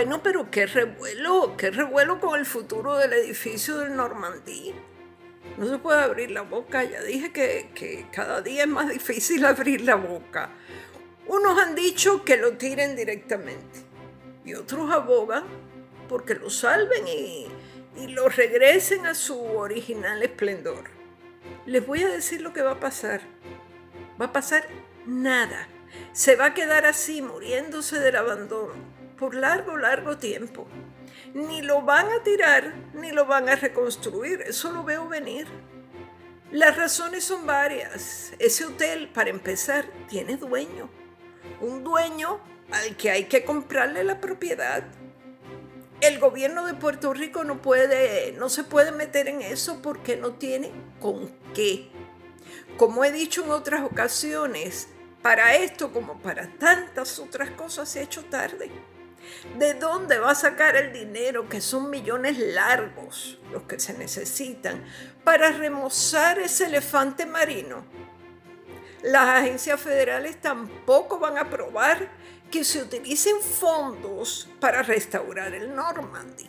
Bueno, pero qué revuelo, qué revuelo con el futuro del edificio del Normandí. No se puede abrir la boca, ya dije que, que cada día es más difícil abrir la boca. Unos han dicho que lo tiren directamente y otros abogan porque lo salven y, y lo regresen a su original esplendor. Les voy a decir lo que va a pasar. Va a pasar nada. Se va a quedar así, muriéndose del abandono, por largo, largo tiempo. Ni lo van a tirar, ni lo van a reconstruir. Eso lo veo venir. Las razones son varias. Ese hotel, para empezar, tiene dueño. Un dueño al que hay que comprarle la propiedad. El gobierno de Puerto Rico no puede, no se puede meter en eso porque no tiene con qué. Como he dicho en otras ocasiones, para esto como para tantas otras cosas se ha hecho tarde. ¿De dónde va a sacar el dinero, que son millones largos los que se necesitan, para remozar ese elefante marino? Las agencias federales tampoco van a aprobar que se utilicen fondos para restaurar el Normandy.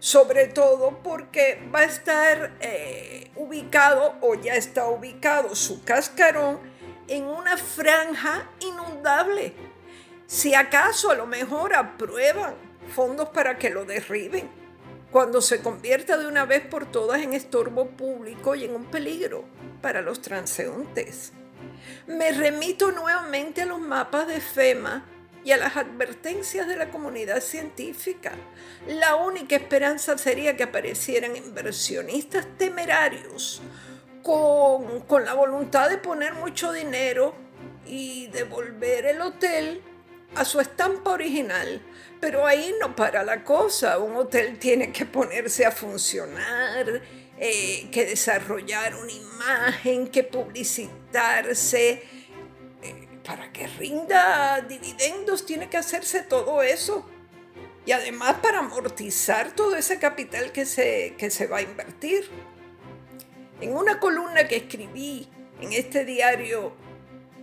Sobre todo porque va a estar eh, ubicado o ya está ubicado su cascarón en una franja inundable. Si acaso a lo mejor aprueban fondos para que lo derriben, cuando se convierta de una vez por todas en estorbo público y en un peligro para los transeúntes. Me remito nuevamente a los mapas de FEMA y a las advertencias de la comunidad científica. La única esperanza sería que aparecieran inversionistas temerarios con, con la voluntad de poner mucho dinero y devolver el hotel a su estampa original. Pero ahí no para la cosa. Un hotel tiene que ponerse a funcionar, eh, que desarrollar una imagen, que publicitarse para que rinda dividendos tiene que hacerse todo eso. Y además para amortizar todo ese capital que se, que se va a invertir. En una columna que escribí en este diario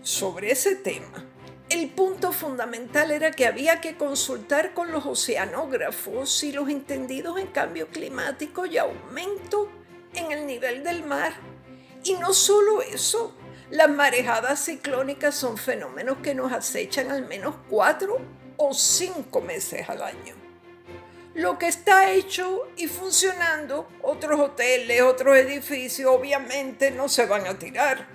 sobre ese tema, el punto fundamental era que había que consultar con los oceanógrafos y los entendidos en cambio climático y aumento en el nivel del mar. Y no solo eso, las marejadas ciclónicas son fenómenos que nos acechan al menos cuatro o cinco meses al año. Lo que está hecho y funcionando, otros hoteles, otros edificios, obviamente no se van a tirar.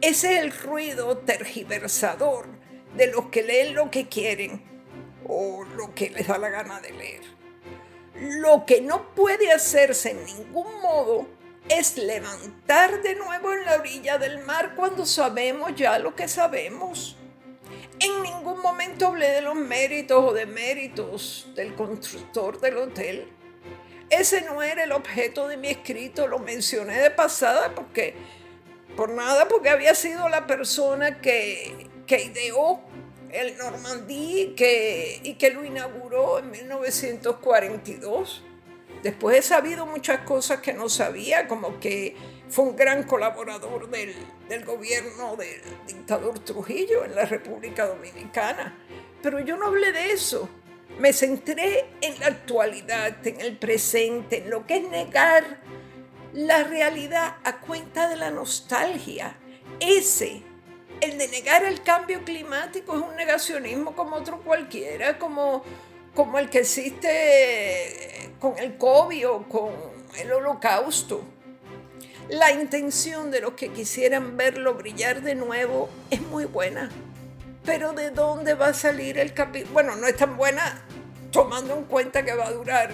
Ese es el ruido tergiversador de los que leen lo que quieren o lo que les da la gana de leer. Lo que no puede hacerse en ningún modo es levantar de nuevo en la orilla del mar cuando sabemos ya lo que sabemos. En ningún momento hablé de los méritos o deméritos del constructor del hotel. Ese no era el objeto de mi escrito, lo mencioné de pasada porque, por nada, porque había sido la persona que, que ideó el Normandí que, y que lo inauguró en 1942. Después he sabido muchas cosas que no sabía, como que fue un gran colaborador del, gobierno del dictador Trujillo en la República Dominicana. Pero yo no hablé de eso. Me centré en la actualidad, en el presente, en lo que es negar la realidad a cuenta de la nostalgia. Ese, el de negar el cambio climático, es un negacionismo como otro cualquiera, como como el que existe con el COVID o con el holocausto. La intención de los que quisieran verlo brillar de nuevo es muy buena. Pero ¿de dónde va a salir el capítulo? Bueno, no es tan buena tomando en cuenta que va a durar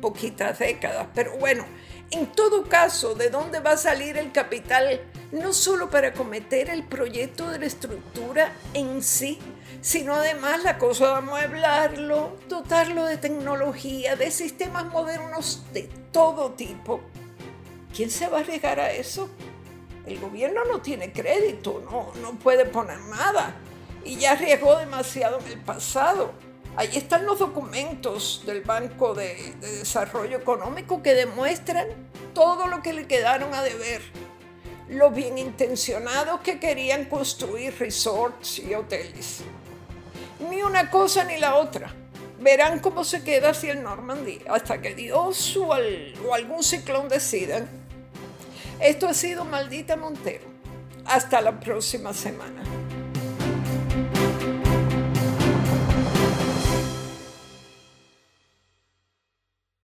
poquitas décadas, pero bueno, en todo caso, ¿de dónde va a salir el capital? No solo para cometer el proyecto de la estructura en sí, sino además la cosa de amueblarlo, dotarlo de tecnología, de sistemas modernos de todo tipo. ¿Quién se va a arriesgar a eso? El gobierno no tiene crédito, no, no puede poner nada y ya arriesgó demasiado en el pasado. Ahí están los documentos del Banco de, Desarrollo Económico que demuestran todo lo que le quedaron a deber. Los bien intencionados que querían construir resorts y hoteles ni una cosa ni la otra. verán cómo se queda así el Normandy hasta que Dios o, o algún ciclón decidan. Esto ha sido Maldita Montero. Hasta la próxima semana.